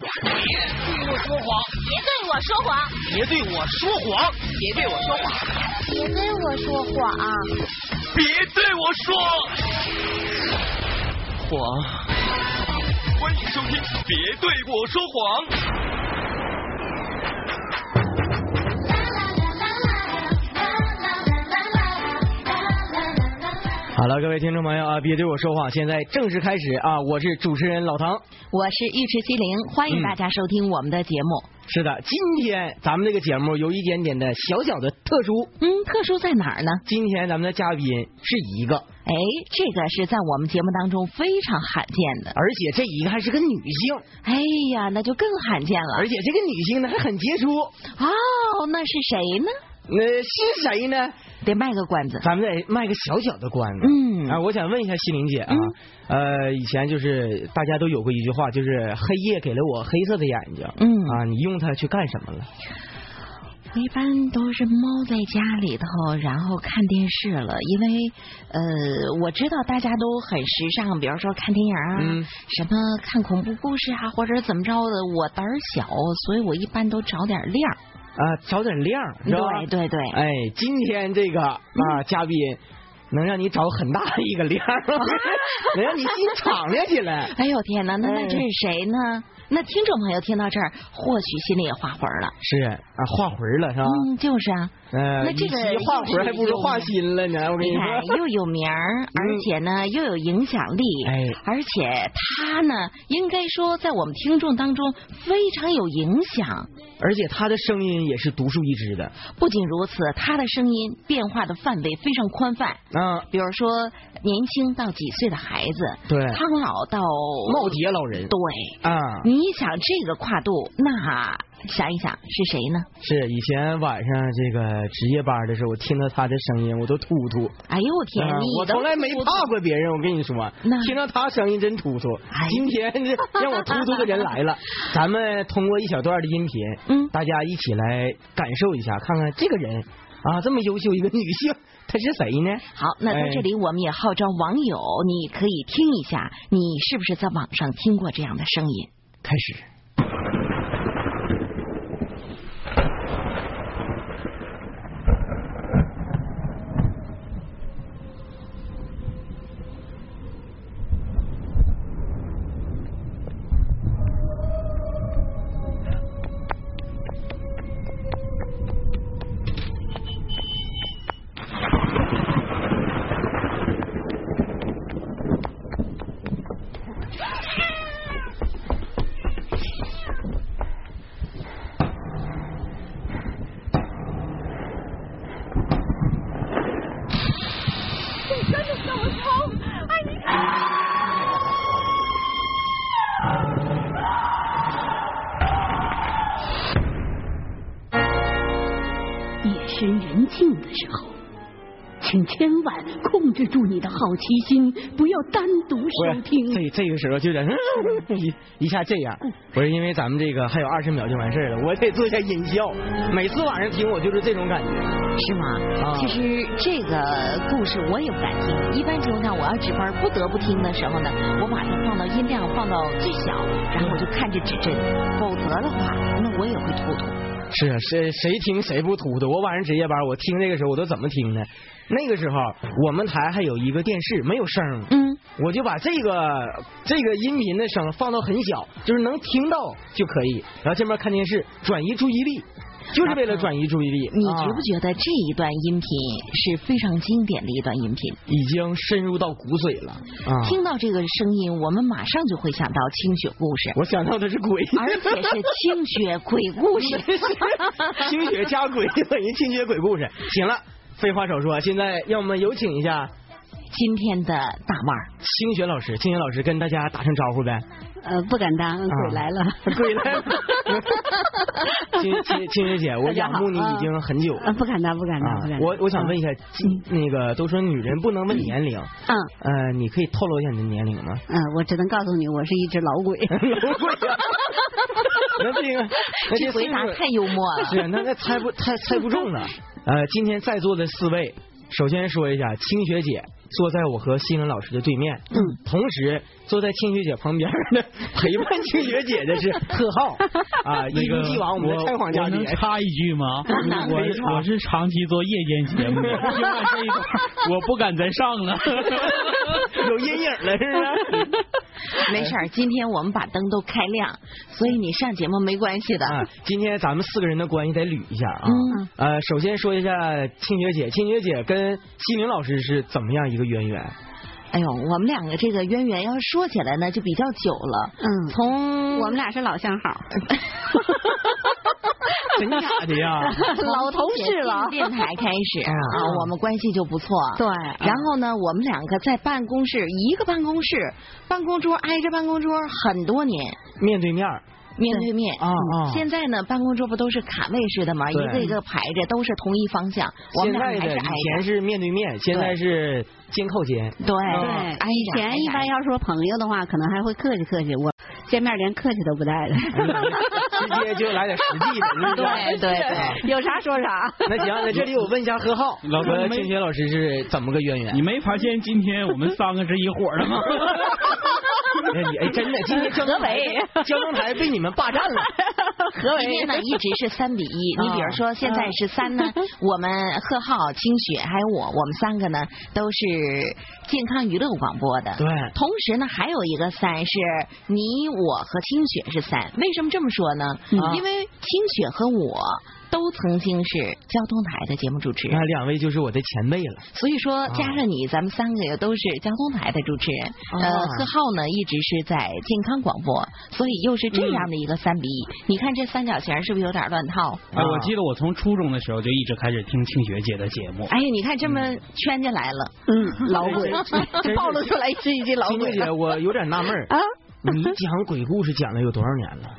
别对我说谎，别对我说谎，别对我说谎，别对我说谎，别对我说谎，别对我说谎。欢迎收听《别对我说谎》。好了，各位听众朋友啊，别对我说谎，现在正式开始啊！我是主持人老唐，我是尉迟西林，欢迎大家收听我们的节目。是的，今天咱们这个节目有一点点的小小的特殊。嗯，特殊在哪儿呢？今天咱们的嘉宾是一个，哎，这个是在我们节目当中非常罕见的，而且这一个还是个女性。哎呀，那就更罕见了。而且这个女性呢还很杰出。哦，那是谁呢？那是谁呢？得卖个关子，咱们得卖个小小的关子。嗯啊，我想问一下西玲姐啊，呃，以前就是大家都有过一句话，就是黑夜给了我黑色的眼睛。嗯啊，你用它去干什么了？我一般都是猫在家里头，然后看电视了，因为呃，我知道大家都很时尚，比如说看电影啊，嗯什么看恐怖故事啊，或者怎么着的，我胆儿小，所以我一般都找点亮。啊，找点亮，是吧？对对对，哎，今天这个啊，嘉宾能让你找很大的一个亮，能让你心敞亮起来。哎呦天哪，那那哎这是谁呢？那听众朋友听到这儿，或许心里也画魂了。是啊，画魂了是吧？嗯，就是啊，呃，那这个画魂还不如画心了呢。我跟你看说，又有名儿，而且呢又有影响力，哎而且他呢应该说在我们听众当中非常有影响。而且他的声音也是独树一帜的。不仅如此，他的声音变化的范围非常宽泛，啊，比如说年轻到几岁的孩子，对苍老到耄耋老人。对。啊，你一想这个跨度，那想一想是谁呢？是以前晚上这个值夜班的时候，我听到他的声音，我都突突。哎呦我天，我从来没怕过别人，我跟你说那，听到他声音真突突哎。今天这让我突突的人来了，咱们通过一小段的音频，嗯大家一起来感受一下，看看这个人啊这么优秀一个女性，她是谁呢？好，那在哎这里我们也号召网友，你可以听一下，你是不是在网上听过这样的声音？开始。深人静的时候，请千万控制住你的好奇心，不要单独收听。这这个时候就在 一一下这样，不是因为咱们这个还有二十秒就完事儿了，我得做一下音效。每次晚上听我就是这种感觉。是吗？啊其实这个故事我也不敢听，一般情况下我要值班不得不听的时候呢，我把它放到音量放到最小，然后我就看着指针，否则的话，那我也会突突。是啊，谁谁听谁不秃的？我晚上值夜班，我听这个时候我都怎么听呢？那个时候我们台还有一个电视没有声，嗯，我就把这个这个音频的声放到很小，就是能听到就可以。然后这边看电视，转移注意力，就是为了转移注意力。你啊觉不觉得这一段音频是非常经典的一段音频？已经深入到骨髓了啊！听到这个声音，我们马上就会想到清雪故事，我想到的是鬼，而且是清雪鬼故事。清雪加鬼等于清雪鬼故事。行了，废话少说，现在让我们有请一下今天的大腕儿，清雪老师，清雪老师跟大家打声招呼呗。呃，不敢当，鬼来了。鬼来了！清清清雪姐，我仰慕你已经很久了啊，不敢当，不敢当，不敢当。我我想问一下，那个都说女人不能问年龄，嗯呃，你可以透露一下你的年龄吗？嗯，我只能告诉你，我是一只老鬼。老鬼啊！那这个，那这回答太幽默了。是那那猜不猜猜不中了。呃，今天在座的四位，首先说一下，清雪姐坐在我和西林老师的对面，嗯，同时坐在清雪姐旁边的 陪伴清雪姐的是贺浩 啊，一如既往我们的采访嘉宾我能。插一句吗？可以插我我是长期做夜间节目的，听完这一段，我不敢再上了。有阴影了是不是？没事儿，今天我们把灯都开亮，所以你上节目没关系的。啊，今天咱们四个人的关系得捋一下啊。嗯呃，首先说一下清雪姐，清雪姐跟西林老师是怎么样一个渊源？哎呦，我们两个这个渊源要说起来呢，就比较久了。嗯，从我们俩是老相好，真假的呀？老同事了，电台开始啊，我们关系就不错。对，然后呢，我们两个在办公室一个办公室，办公桌挨着办公桌很多年，面对面儿面对面。啊啊。现在呢，办公桌不都是卡位式的吗？一个一个排着，都是同一方向。我们现在以俩还是挨着。前是面对面，现在是肩靠肩。对啊对，以。前一般要说朋友的话，可能还会客气客气，我见面连客气都不带的。直接就来点实际的？对对对。有啥说啥。那行，那这里我问一下何浩，老哥没和清雪老师是怎么个渊源？你没发现今天我们三个是一伙的吗？哎你哎，真的，今天交通台交通台被你们霸占了。今天呢一直是三比一。你比如说现在是三呢，我们贺浩、清雪还有我，我们三个呢都是健康娱乐广播的。对同时呢，还有一个三是你我和清雪是三。为什么这么说呢？嗯因为清雪和我都曾经是交通台的节目主持人那。两位就是我的前辈了。所以说，加上你，咱们三个也都是交通台的主持人。啊呃，贺浩呢一直是在健康广播，所以又是这样的一个三比一。你看这三角形是不是有点乱套？哎，我记得我从初中的时候就一直开始听清雪姐的节目。哎呀，你看这么圈进来了，嗯，老鬼 暴露出来是一只老鬼清姐，我有点纳闷啊，你讲鬼故事讲了有多少年了？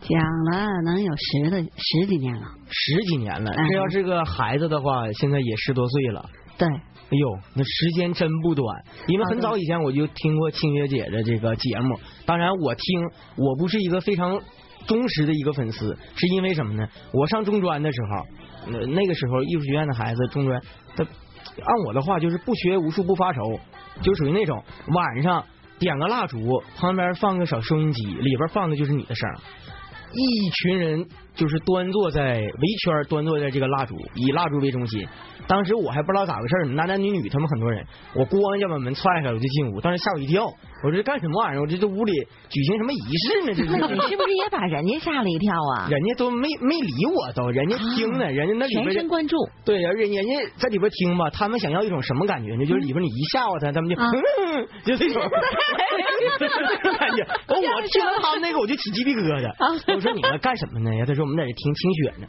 讲了能有十的十几年了。十几年了。嗯这要是个孩子的话，现在也十多岁了。对，哎呦，那时间真不短。因为很早以前我就听过清雪姐的这个节目，当然我听我不是一个非常忠实的一个粉丝，是因为什么呢？我上中专的时候，呃那个时候艺术学院的孩子，中专他按我的话就是不学无术不发愁，就属于那种晚上点个蜡烛，旁边放个小收音机，里边放的就是你的声。一群人就是端坐在围圈，端坐在这个蜡烛，以蜡烛为中心。当时我还不知道咋回事呢，男男女女他们很多人，我咣就把门踹开，我就进屋，当时吓我一跳，我说这干什么玩意儿？我这这屋里举行什么仪式呢？这是你是。不是也把人家吓了一跳啊？人家都没没理我都，人家听呢，人家那里全边神贯注。对，人人家在里边听吧，他们想要一种什么感觉呢？就是里边你一吓唬他，他们就、啊嗯，就这种这种感觉。完我听到他们那个我就起鸡皮疙瘩。我说你们干什么呢呀？他说我们在这听清雪呢。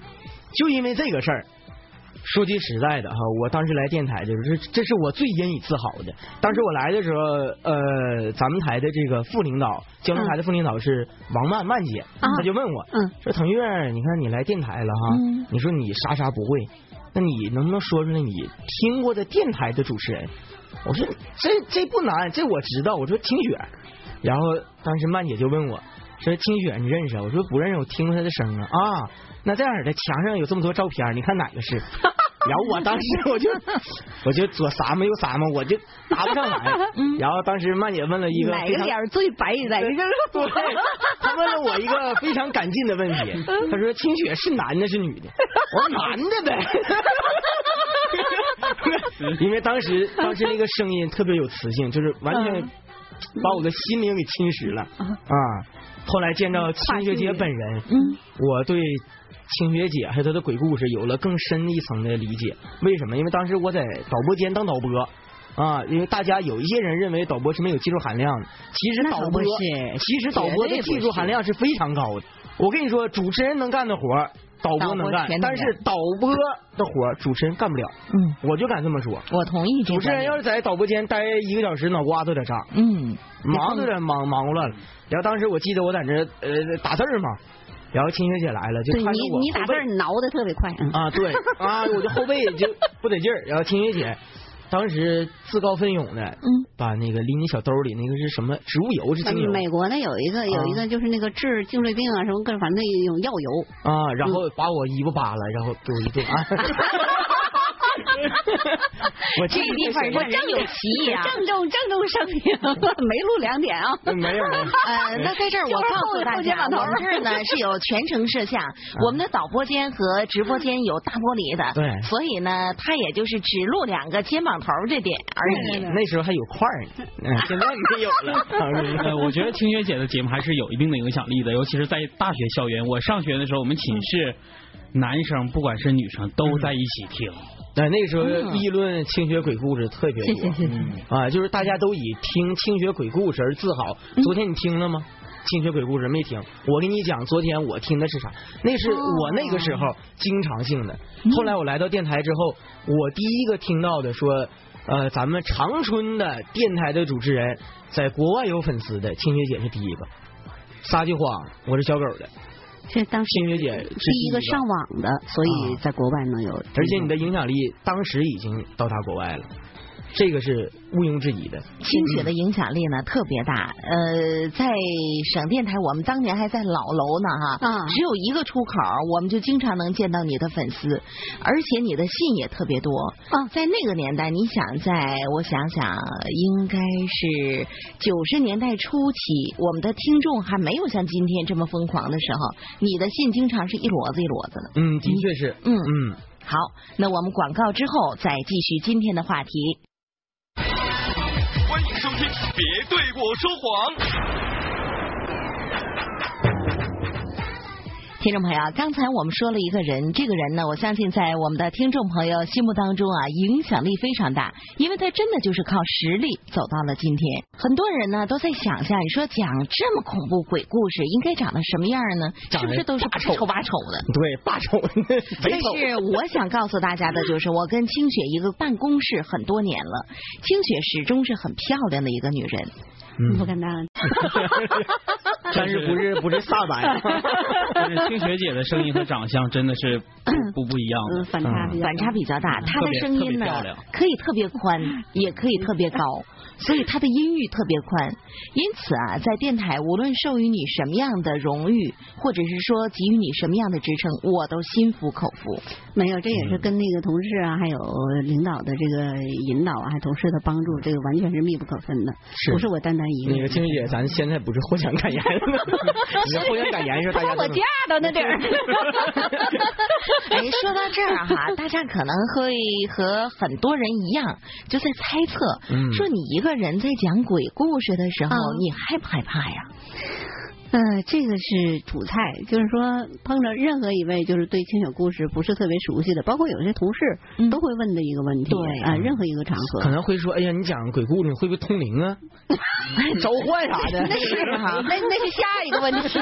就因为这个事儿，说句实在的哈，我当时来电台的时候，这这是我最引以自豪的。当时我来的时候，呃，咱们台的这个副领导，交通台的副领导是王曼曼姐，啊她就问我，嗯说腾月，你看你来电台了哈，嗯你说你啥啥不会，那你能不能说出来你听过的电台的主持人？我说这这不难，这我知道。我说听雪，然后当时曼姐就问我说清雪你认识啊？我说不认识，我听过他的声啊。啊，那这样的墙上有这么多照片，你看哪个是？然后我当时我就 我就左撒嘛右撒嘛，我就答不上来。然后当时曼姐问了一个哪个脸最白哪个就是对，他问了我一个非常赶劲的问题，他说：“清雪是男的是女的？”我说：“男的呗。”因为当时当时那个声音特别有磁性，就是完全把我的心灵给侵蚀了啊！后来见到清雪姐本人，嗯，我对清雪姐还有她的鬼故事有了更深一层的理解。为什么？因为当时我在导播间当导播。啊，因为大家有一些人认为导播是没有技术含量的，其实导播是其实导播的技术含量是非常高的。我跟你说，主持人能干的活儿，导播能干但是导播的活主持人干不了。嗯，我就敢这么说。我同意主持人要是在导播间待一个小时，脑瓜都得炸，嗯，忙都得忙忙活乱了。然后当时我记得我在那呃打字嘛，然后清雪姐来了，就看着我你你打字儿挠的特别快，嗯啊，对啊，我就后背就不得劲儿。然后清雪姐当时自告奋勇的，嗯，把那个拎你小兜里那个是什么植物油是精油。美国那有一个有一个就是那个治颈椎病啊什么各种反正那种药油，啊，然后把我衣服扒了，然后给我一顿啊。我这个地方让人有歧义啊。郑重郑重声明，没录两点啊。没有。呃，那在这儿我告诉大家，我们这儿呢是有全程摄像，我们的导播间和直播间有大玻璃的，对所以呢，他也就是只录两个肩膀头这点而已。那时候还有块儿呢，嗯现在没有了。呃，我觉得清雪姐的节目还是有一定的影响力的，尤其是在大学校园。我上学的时候，我们寝室男生不管是女生都在一起听。对，那个时候议论清雪鬼故事特别多。啊，就是大家都以听清雪鬼故事而自豪。昨天你听了吗？清雪鬼故事没听，我跟你讲，昨天我听的是啥？那是我那个时候经常性的。后来我来到电台之后，我第一个听到的说，呃，咱们长春的电台的主持人在国外有粉丝的，清雪姐是第一个。撒句谎，我是小狗的，是当时星月姐是第一个上网的，所以在国外能有。而且你的影响力当时已经到达国外了，这个是毋庸置疑的。清雪的影响力呢特别大，呃，在省电台，我们当年还在老楼呢哈，啊只有一个出口，我们就经常能见到你的粉丝，而且你的信也特别多。啊在那个年代，你想在，我想想，应该是九十年代初期，我们的听众还没有像今天这么疯狂的时候，你的信经常是一摞子一摞子的。嗯，的确是。嗯嗯。好，那我们广告之后再继续今天的话题。别对我说谎。听众朋友，刚才我们说了一个人，这个人呢，我相信在我们的听众朋友心目当中啊，影响力非常大，因为他真的就是靠实力走到了今天。很多人呢都在想象，你说讲这么恐怖鬼故事应该长得什么样呢？是不是都是霸丑丑八丑的？对，八丑，但是我想告诉大家的就是，我跟清雪一个办公室很多年了，清雪始终是很漂亮的一个女人。嗯不敢当。但是不是不是飒白，就是清雪姐的声音和长相真的是不不一样。反差比较反差比较大，她的声音呢可以特别宽，也可以特别高，所以她的音域特别宽。因此啊，在电台无论授予你什么样的荣誉，或者是说给予你什么样的职称，我都心服口服。没有，这也是跟那个同事啊，还有领导的这个引导啊，还有同事的帮助，这个完全是密不可分的，是不是我单单一个。那个清雪姐，咱现在不是互相感言，你这互相感言是大家都能到那地儿。哎，说到这儿哈，大家可能会和很多人一样，就在猜测，嗯说你一个人在讲鬼故事的时候，嗯你害不害怕呀？呃，这个是主菜，就是说碰着任何一位就是对清雪故事不是特别熟悉的，包括有些同事嗯都会问的一个问题。对啊、任何一个场合可。能会说，哎呀，你讲鬼故事会不会通灵啊？召唤啥的？那是哈，那那是下一个问题。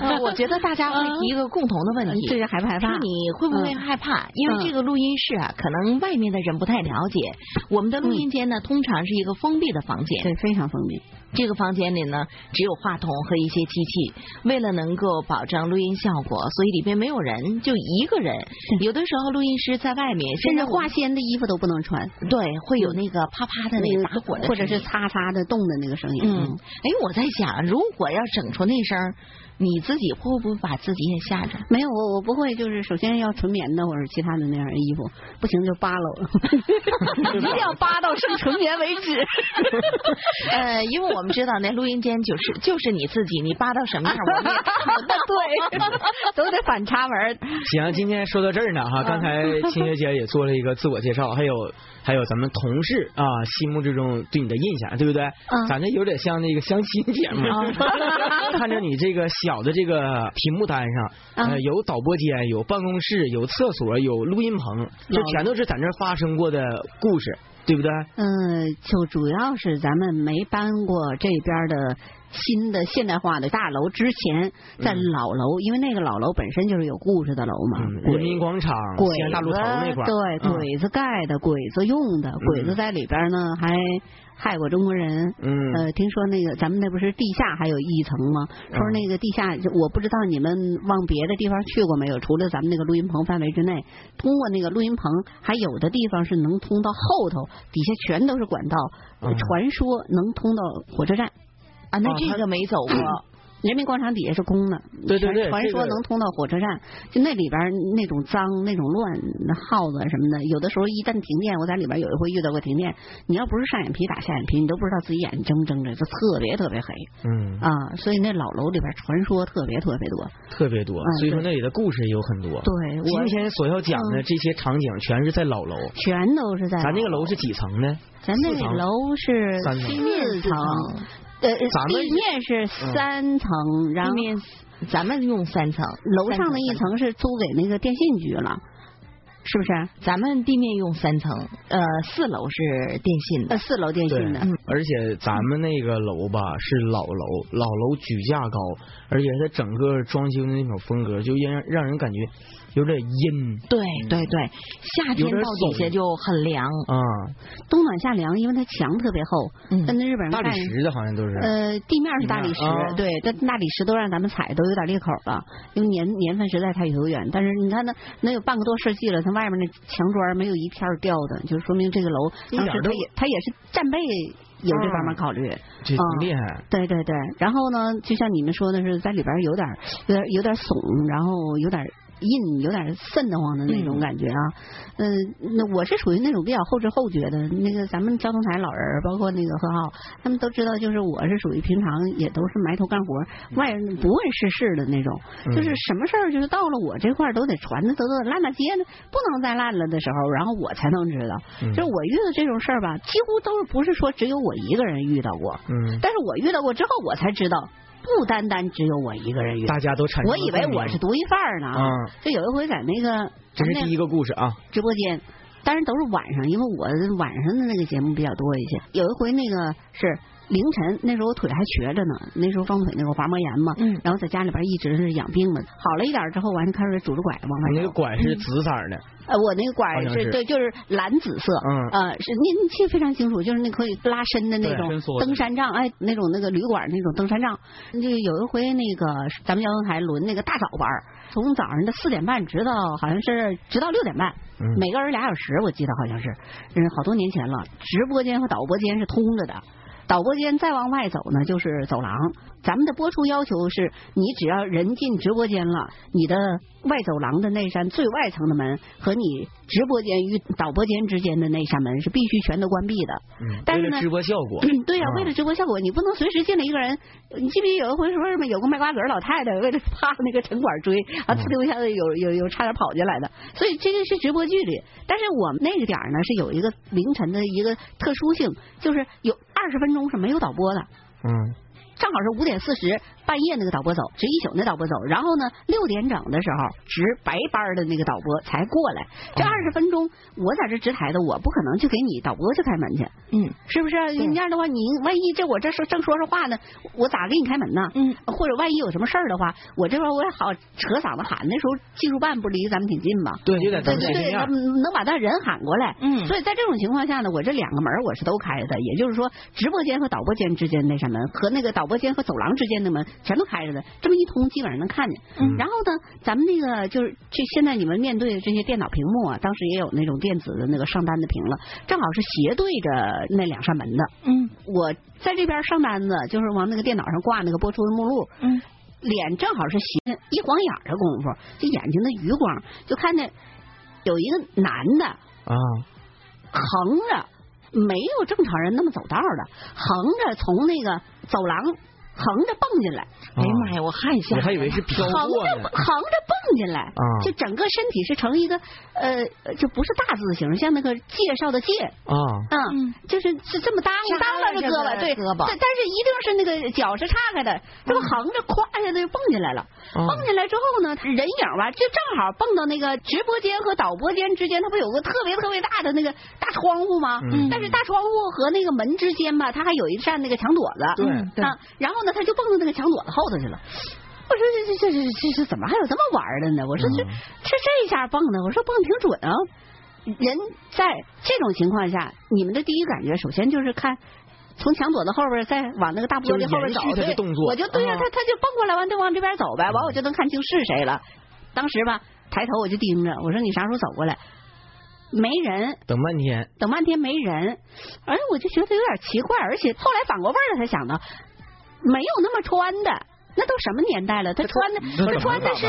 呃我觉得大家会提一个共同的问题，这是害不害怕？你会不会害怕？因为这个录音室啊，可能外面的人不太了解。我们的录音间呢，通常是一个封闭的房间。对，非常封闭。这个房间里呢，只有话筒和一些机器。为了能够保证录音效果，所以里边没有人，就一个人。有的时候录音师在外面，甚至化纤的衣服都不能穿，对会有那个啪啪的那个打火的，或者是擦擦的动的那个声音。嗯，哎，我在想，如果要整出那声儿，你自己会不会把自己也吓着？没有，我我不会，就是首先要纯棉的或者其他的那样的衣服，不行就扒了，一定要扒到剩纯棉为止。呃，因为我们知道那录音间就是就是你自己，你扒到什么样，我们也。对，都得反插门。行，今天说到这儿呢哈，刚才清雪姐也做了一个自我介绍，还有还有咱们同事啊心目之中对你的印象，对不对？嗯咱这有点像那个相亲节目，看着你这个小的这个屏幕单上，有导播间，有办公室，有厕所，有录音棚，这全都是在那发生过的故事，对不对？嗯，就主要是咱们没搬过这边的新的现代化的大楼之前，在老楼，因为那个老楼本身就是有故事的楼嘛，嗯，人民广场、鬼西安大路头那块儿，对，嗯。鬼子盖的，鬼子用的，鬼子在里边呢还害过中国人。嗯呃，听说那个咱们那不是地下还有一层吗？说嗯那个地下，我不知道你们往别的地方去过没有？除了咱们那个录音棚范围之内，通过那个录音棚，还有的地方是能通到后头，底下全都是管道。嗯传说能通到火车站。啊，那这个没走过。人民广场底下是空的，对对对传传说能通到火车站，就那里边那种脏、那种乱、那耗子什么的，有的时候一旦停电，我在里边有一回遇到过停电，你要不是上眼皮打下眼皮，你都不知道自己眼睛睁不睁着，就特别特别黑嗯，啊。所以那老楼里边传说特别特别多。特别多嗯，所以说那里的故事也有很多。对，我今天所要讲的嗯这些场景全是在老楼，全都是在咱那个楼是几层呢？咱那个楼是四层，呃，咱们地面是三层，然后面咱们用三层，楼上的一层是租给那个电信局了，是不是？咱们地面用三层，呃，四楼是电信呃，的，四楼电信的，，而且咱们那个楼吧是老楼，老楼举架高，而且它整个装修的那种风格，就让让人感觉有点阴。对对对，夏天到底下就很凉，啊，冬暖夏凉，因为它墙特别厚，嗯。跟那日本人大理石的好像都是。呃，地面是大理石对，但大理石都让咱们踩都有点裂口了，因为年年份实在太久远。但是你看那能有半个多世纪了，它外面那墙砖没有一片掉的，就说明这个楼当时它也它也是战备有这方面考虑。这挺厉害，对对对，然后呢，就像你们说的是，在里边有点有点有点怂，然后有点硬，有点瘆得慌的那种感觉啊。嗯、那我是属于那种比较后知后觉的。那个咱们交通台老人，包括那个何浩，他们都知道，就是我是属于平常也都是埋头干活，外人不问世事的那种。嗯就是什么事儿，就是到了我这块儿都得传的都得烂大街的，不能再烂了的时候，然后我才能知道。嗯就是我遇到这种事儿吧，几乎都是不是说只有我一个人遇到过。嗯，但是我遇到过之后，我才知道，不单单只有我一个人晕大。家都产生我以为我是独一份儿呢。啊，就有一回在那个这是第一个故事啊，直播间，但是都是晚上，因为我晚上的那个节目比较多一些。有一回那个是凌晨，那时候我腿还瘸着呢，那时候双腿那个滑膜炎嘛，嗯。然后在家里边一直是养病的，好了一点之后，完就开始拄着拐往外走。你那个。拐是紫色儿的，呃，我那个拐是是。对，就是蓝紫色，嗯。呃，是您您记得非常清楚，就是那可以拉伸的那种登山杖，哎，那种那个旅馆那种登山杖。就有一回那个咱们交通台轮那个大早班，从早上的四点半直到好像是直到六点半，嗯。每个人俩小时，我记得好像是，嗯，好多年前了。直播间和导播间是通着的。导播间再往外走呢，就是走廊。咱们的播出要求是，你只要人进直播间了，你的外走廊的那扇最外层的门和你直播间与导播间之间的那扇门是必须全都关闭的。嗯，但是呢为了直播效果，对呀、啊为了直播效果，你不能随时进来一个人。你记不记得有一回说什么有个卖瓜子老太太为了怕那个城管追，啊，呲溜一下子有有有差点跑进来的。所以这个是直播距离，但是我们那个点儿呢是有一个凌晨的一个特殊性，就是有二十分钟是没有导播的。嗯，正好是五点四十，半夜那个导播走，值一宿那导播走，然后呢六点整的时候值白班的那个导播才过来。这哦二十分钟，我在这值台的，我不可能去给你导播去开门去，嗯是不是？你这样的话，你万一这我这说正说着话呢，我咋给你开门呢？嗯，或者万一有什么事儿的话，我这边我也好扯嗓子喊。那时候技术办不离咱们挺近吗，对，有点对对对，能能把他人喊过来。嗯所以在这种情况下呢，我这两个门我是都开的，也就是说，直播间和导播间之间那扇门和那个导播间和走廊之间的门全都开着的，这么一通基本上能看见。嗯然后呢，咱们那个就是这现在你们面对的这些电脑屏幕啊，当时也有那种电子的那个上单的屏了，正好是斜对着那两扇门的。嗯我在这边上单子，就是往那个电脑上挂那个播出的目录，嗯，脸正好是斜，一晃眼的功夫，这眼睛的余光就看见有一个男的啊，横着，没有正常人那么走道的，横着从那个走廊。横着蹦进来，哎呀妈呀，我汗下，我还以为是飘横过呢，着横着蹦进来，啊。就整个身体是成一个呃，就不是大字形，像那个介绍的介，啊，嗯嗯，就是是这么当掐当着胳膊，对，胳膊。但但是一定是那个脚是岔开的，这不横着咵一下子就蹦进来了。啊蹦进来之后呢，人影吧，就正好蹦到那个直播间和导播间之间，它不有个特别特别大的那个大窗户吗？嗯。但是大窗户和那个门之间吧，它还有一扇那个墙垛子。对。啊，然后呢，他就蹦到那个墙垛子后头去了。我说这这这这这这怎么还有这么玩的呢？我说这嗯这这一下蹦的，我说蹦得挺准啊。人在这种情况下，你们的第一感觉，首先就是看从墙垛子后边再往那个大玻璃后边走，我就对呀、啊他他就蹦过来完就往这边走呗，完我就能看清是谁了。当时吧，抬头我就盯着，我说你啥时候走过来？没人，等半天，等半天没人，哎我就觉得有点奇怪，而且后来反过味儿了才想到，没有那么穿的，那都什么年代了？他穿的他穿的是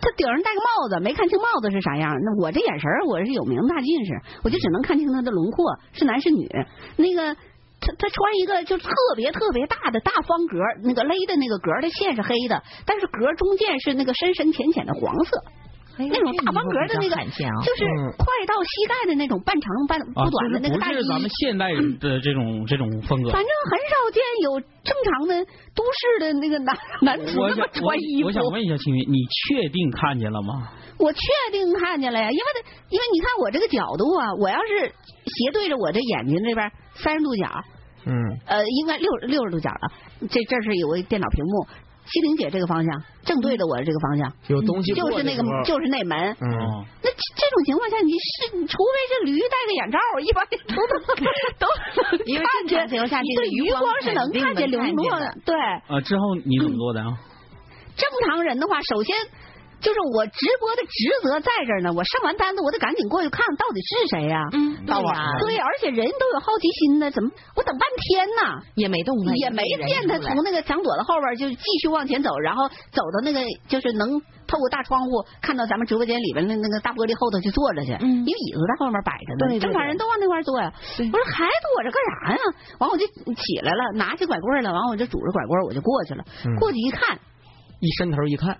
他顶上戴个帽子，没看清帽子是啥样。那我这眼神我是有名大近视，我就只能看清他的轮廓是男是女。那个他他穿一个就特别特别大的大方格，那个勒的那个格的线是黑的，但是格中间是那个深深浅浅的黄色。哎那种大方格的那个就是嗯快到膝盖的那种半长半啊，不短的那个大衣，就是不是咱们现代人 的这种这种风格。反正很少见有正常的都市的那个男男子那么穿衣服。我我想问一下青云，你确定看见了吗？我确定看见了呀，因为他因为你看我这个角度啊，我要是斜对着我这眼睛这边三十度角，嗯，呃，应该六六十度角了。这这是有个电脑屏幕，西玲姐这个方向正对着我的这个方向，有东西就是那个就是那门。那这这种情况下，你是除非是驴戴个眼罩，一般人都都都能因为看见。正常情况下你的余光是能看见能看流落的对，啊，之后你怎么做的啊？正常人的话，首先就是我直播的职责在这儿呢，我上完单子，我得赶紧过去看到底是谁呀、嗯，到啊对呀，对，而且人都有好奇心呢，怎么我等半天呢，也没动他，也没见他从那个墙垛子后边就继续往前走，然后走到那个就是能透过大窗户看到咱们直播间里边的那个大玻璃后头去坐着去，嗯因为椅子在后面摆着呢，对对对正常人都往那块儿坐呀。对我说还躲着干啥呀？完我就起来了，拿起拐棍了，完我就拄着拐棍我就过去了，嗯过去一看一伸头一看，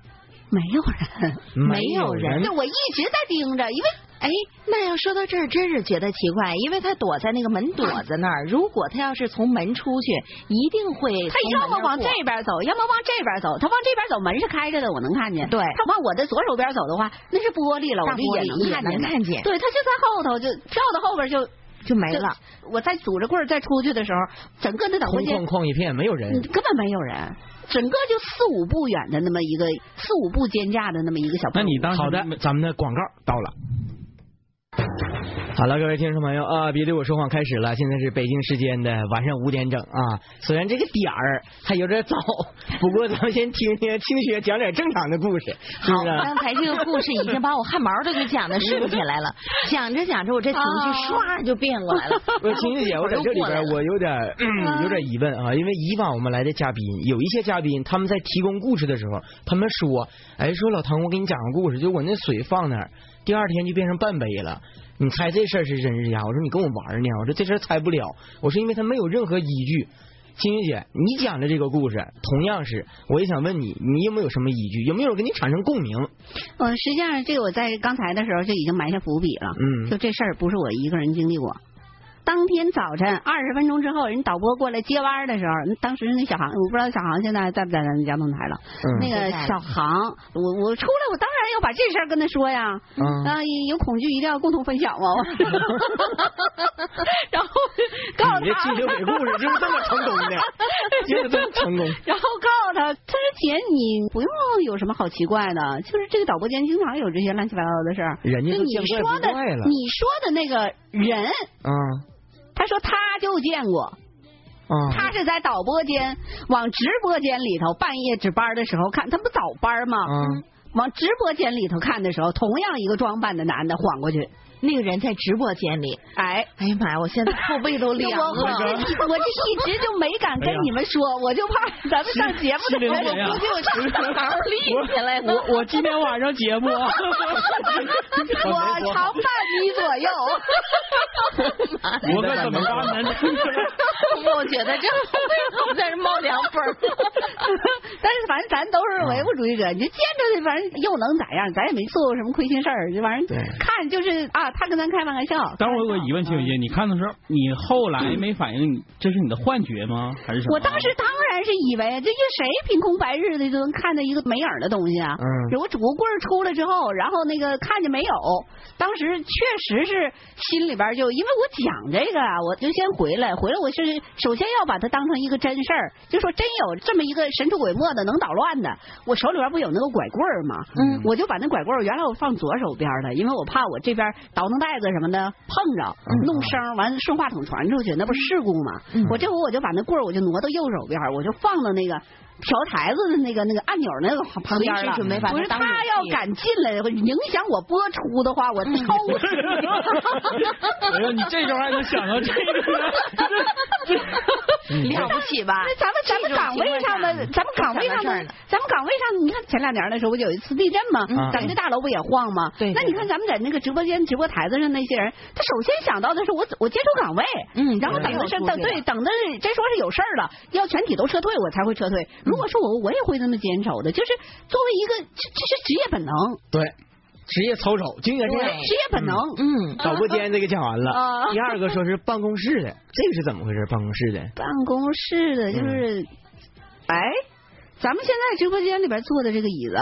没有人。没有人对，我一直在盯着，因为哎，那要说到这儿，真是觉得奇怪，因为他躲在那个门垛子那儿。如果他要是从门出去，一定会他要么往这边走，要么往这边走。他往这边走，门是开着的，我能看见。对他往我的左手边走的话，那是玻璃了，我就也也能看见。能看见对，他就在后头，就跳到后边就就没了。。我再拄着棍儿再出去的时候，整个那导播空间旷旷一片，没有人嗯。根本没有人，整个就四五步远的那么一个四五步间架的那么一个小。那你当时好的，咱们的广告到了。好了，各位听众朋友啊，别对我说谎开始了。现在是北京时间的晚上五点整啊，虽然这个点儿还有点早，不过咱们先听听清雪讲点正常的故事，是不好，是？刚才这个故事已经把我汗毛都给讲的竖起来了，讲着讲着，我这情绪唰就变过来了。不是，晴晴姐，我在这里边 我有点、嗯、有点疑问啊，因为以往我们来的嘉宾，有一些嘉宾他们在提供故事的时候，他们说，哎，说老唐，我给你讲个故事，就我那水放那儿，第二天就变成半杯了。你猜这事儿是真是假？我说你跟我玩呢，我说这事儿猜不了，我说因为他没有任何依据。金玉姐，你讲的这个故事同样是，我也想问你，你有没有什么依据？有没有跟你产生共鸣？嗯，实际上这个我在刚才的时候就已经埋下伏笔了。嗯就这事儿不是我一个人经历过。当天早晨二十分钟之后，人导播过来接弯儿的时候，当时那小航，我不知道小航现在在不在咱们家动台了。嗯那个小航，我我出来，我当然要把这事儿跟他说呀。嗯啊，有恐惧一定要共同分享嘛。然后告诉他你这记者鬼故事就是这么成功的，就是这么成功。然后告诉他，他说姐，你不用有什么好奇怪的，就是这个导播间经常有这些乱七八糟的事儿。人家都就你说的你说的那个人，啊他说他就见过，啊，他是在导播间往直播间里头半夜值班的时候看，他不早班吗？嗯往直播间里头看的时候，同样一个装扮的男的晃过去，那个人在直播间里，哎。哎呀妈呀，我现在后背都凉了。这 我这一直就没敢跟你们说，我就怕咱们上节目的时候，我估计我毛立起来了。我我今天晚上节目啊，我 长半米左右，我可怎么办呢？我觉得这后背都在这冒凉风。但是反正咱都是唯物主义者，你就见着的，反正又能咋样？咱也没做过什么亏心事儿，这玩意儿看就是啊，他跟咱开玩笑。但是我有个疑问，青云姐，你看的时候，你后来没反应，你这是你的幻觉吗？还是什么？我当时当然是以为，这这谁凭空白日的就能看到一个没影的东西啊？嗯我拄棍儿出来之后，然后那个看见没有？当时确实是心里边就，因为我讲这个啊，我就先回来，回来我是首先要把它当成一个真事儿，就说真有这么一个神出鬼没的能捣乱的，我手里边不有那个拐棍儿吗？嗯我就把那拐棍儿原来我放左手边的，因为我怕我这边倒腾袋子什么的碰着弄声，完了顺话筒传出去，那不是事故吗？我这回我就把那棍儿我就挪到右手边，我就放到那个调台子的那个那个按钮那个旁边了，随时准备把不是他要敢进来影响我播出的话，我抽。死 哎呦，你这时候还能想到这个呢？了不起吧？那咱们咱们岗位上的，咱们岗位上的，咱们岗位上，你看前两年的时候不就有一次地震吗？嗯咱们这大楼不也晃吗？那你看咱们在那个直播间直播台子上那些人，他首先想到的是我我坚守岗位，嗯然后等的是等对等的是这说是有事儿了，要全体都撤退我才会撤退。如果说我，我也会这么坚守的，就是作为一个这这是职业本能，对，职业操守就应该这样。职业本能。嗯，导播间这个讲完了，啊 第二个说是办公室的，这个是怎么回事？办公室的，办公室的就是，哎，咱们现在直播间里边坐的这个椅子。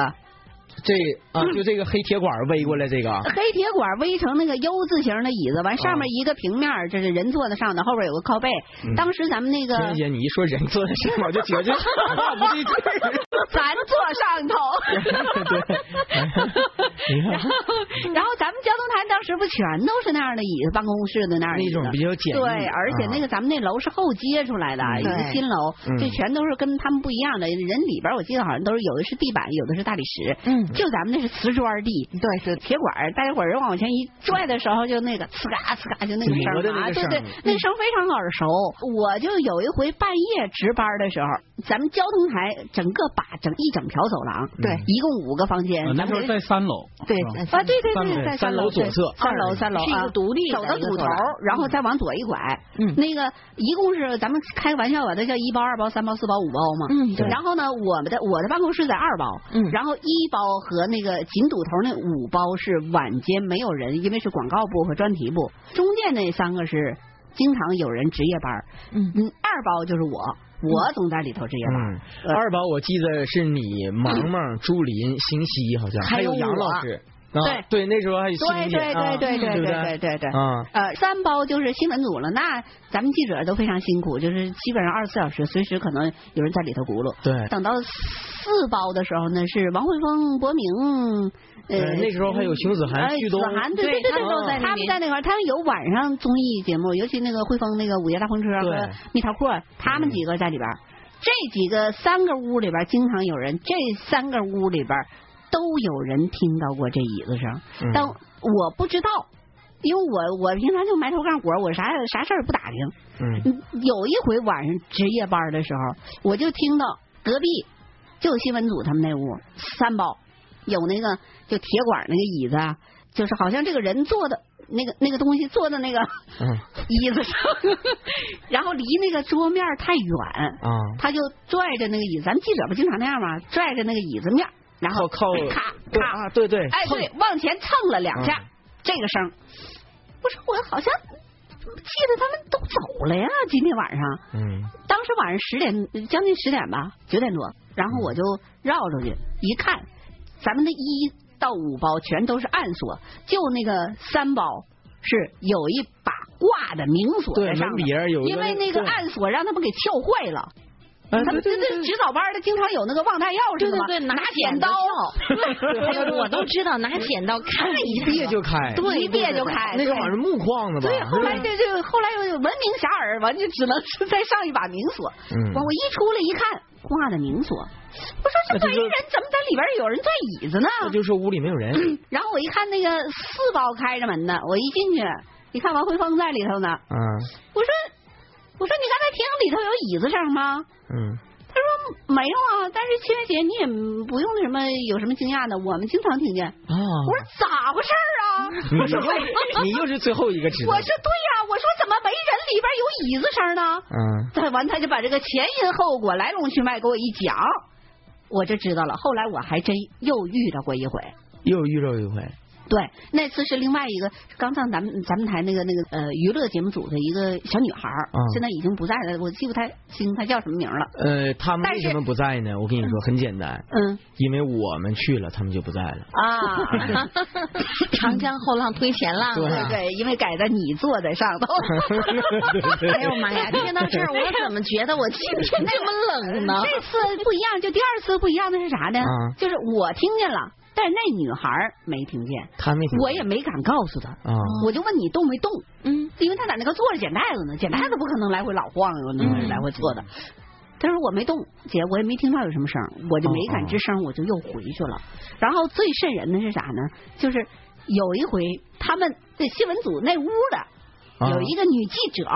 这啊，就这个黑铁管围过来这个，黑铁管围成那个 U 字形的椅子，完上面一个平面，这是人坐在上头，后边有个靠背。嗯。当时咱们那个天姐，你一说人坐在上面，我就觉得 话不对劲儿。咱坐上头，对，然后然后咱们交通台当时不全都是那样的椅子，办公室的那样的椅子。那种比较简易，对，而且那个个咱们那楼是后接出来的，嗯。一个新楼，嗯。这全都是跟他们不一样的。人里边我记得好像都是有的是地板，有的是大理石，嗯就咱们那是瓷砖地，对是，铁管儿，大家伙儿人往前一拽的时候，就那个呲嘎呲嘎，就那个声啊，对对，那个声非常耳熟。我就有一回半夜值班的时候，咱们交通台整个把整一整条走廊，对。一共五个房间，啊那时候在三楼，对啊，对对三楼。对，在三楼楼左侧。三楼三楼是一个啊独立的走到堵头然后再往左一拐，嗯。那个一共是咱们开个玩笑把它叫一包、二包、三包、四包、五包嘛。嗯对。然后呢，我们的我的办公室在二包，嗯。然后一包和那个紧堵头那五包是晚间没有人，因为是广告部和专题部，中间那三个是经常有人值夜班，嗯。嗯，二包就是我，我总在里头值夜班。嗯，二宝我记得是你、萌萌、朱林、星希，好像。还有有杨老师。啊对。对，那时候还有对对对对对啊对？对对对呃，三包就是新闻组了，那咱们记者都非常辛苦，就是基本上二十四小时，随时可能有人在里头轱辘。对，等到四包的时候呢，是王慧峰、博明，呃，呃那时候还有熊子涵哎旭东子涵，对对对对，他们都在那他们在那块儿，他们有晚上综艺节目，尤其那个汇丰那个午夜大风车和蜜桃阔，他们几个在里边儿。这几个三个屋里边经常有人，这三个屋里边儿都有人听到过这椅子声，嗯。但我不知道，因为我我平常就埋头干活，我啥啥事儿不打听。嗯。嗯有一回晚上值夜班的时候，我就听到隔壁就有新闻组他们那屋三包有那个就铁管那个椅子啊，就是好像这个人坐的那个那个东西坐的那个嗯。椅子上，然后离那个桌面太远，啊，他就拽着那个椅子，咱们记者不经常那样吗？拽着那个椅子面，然后靠靠咔咔对啊，对对，哎，对，往前蹭了两下，嗯这个声儿，我说我好像记得他们都走了呀，今天晚上。嗯当时晚上十点，将近十点吧，九点多，然后我就绕出去一看，咱们的一到五包全都是暗锁，就那个三包是有一把挂的明锁在上面，门边有因为那个暗锁让他们给撬坏了。哎他们这这值早班的经常有那个忘带钥匙的嘛，对对对，拿剪刀，哎呦，我都知道拿剪刀开一别就开，对一别就开，那个对好像是木框的吧？对，后来这这后来又闻名遐迩，完就只能是再上一把明锁。嗯完我一出来一看，挂的明锁，我说这没人怎么在里边有人坐椅子呢？那就说屋里没有人，然后我一看那个四包开着门呢，我一进去一看王慧峰在里头呢，嗯我说我说你刚才听里头有椅子声吗？嗯他说没有啊，但是七月姐你也不用那什么有什么惊讶的，我们经常听见。啊，我说咋回事儿啊？你又你又是最后一个知道我，说对呀、我说怎么没人里边有椅子声呢？嗯再完，他就把这个前因后果、来龙去脉给我一讲，我就知道了。后来我还真又遇到过一回，又遇到一回，对，那次是另外一个刚上咱们咱们台那个那个呃娱乐节目组的一个小女孩现在已经不在了，我记不太清她叫什么名了。呃，他们为什么不在呢？我跟你说，很简单，嗯因为我们去了，他们就不在了。啊，长江后浪推前浪对啊。对对，因为改在你坐在上头。哎呦妈呀！听到这儿，我怎么觉得我今天这么冷呢？这次不一样，就第二次不一样的是啥呢？啊就是我听见了，但是那女孩没听见，她没听我也没敢告诉她。啊，我就问你动没动，嗯，因为她在那个坐着捡袋子呢，捡袋子不可能来回老晃悠，那么嗯来回坐的。他说我没动，姐，我也没听到有什么声，我就没敢吱声，我就又回去了。然后最瘆人的是啥呢？就是有一回他们的新闻组那屋的有一个女记者，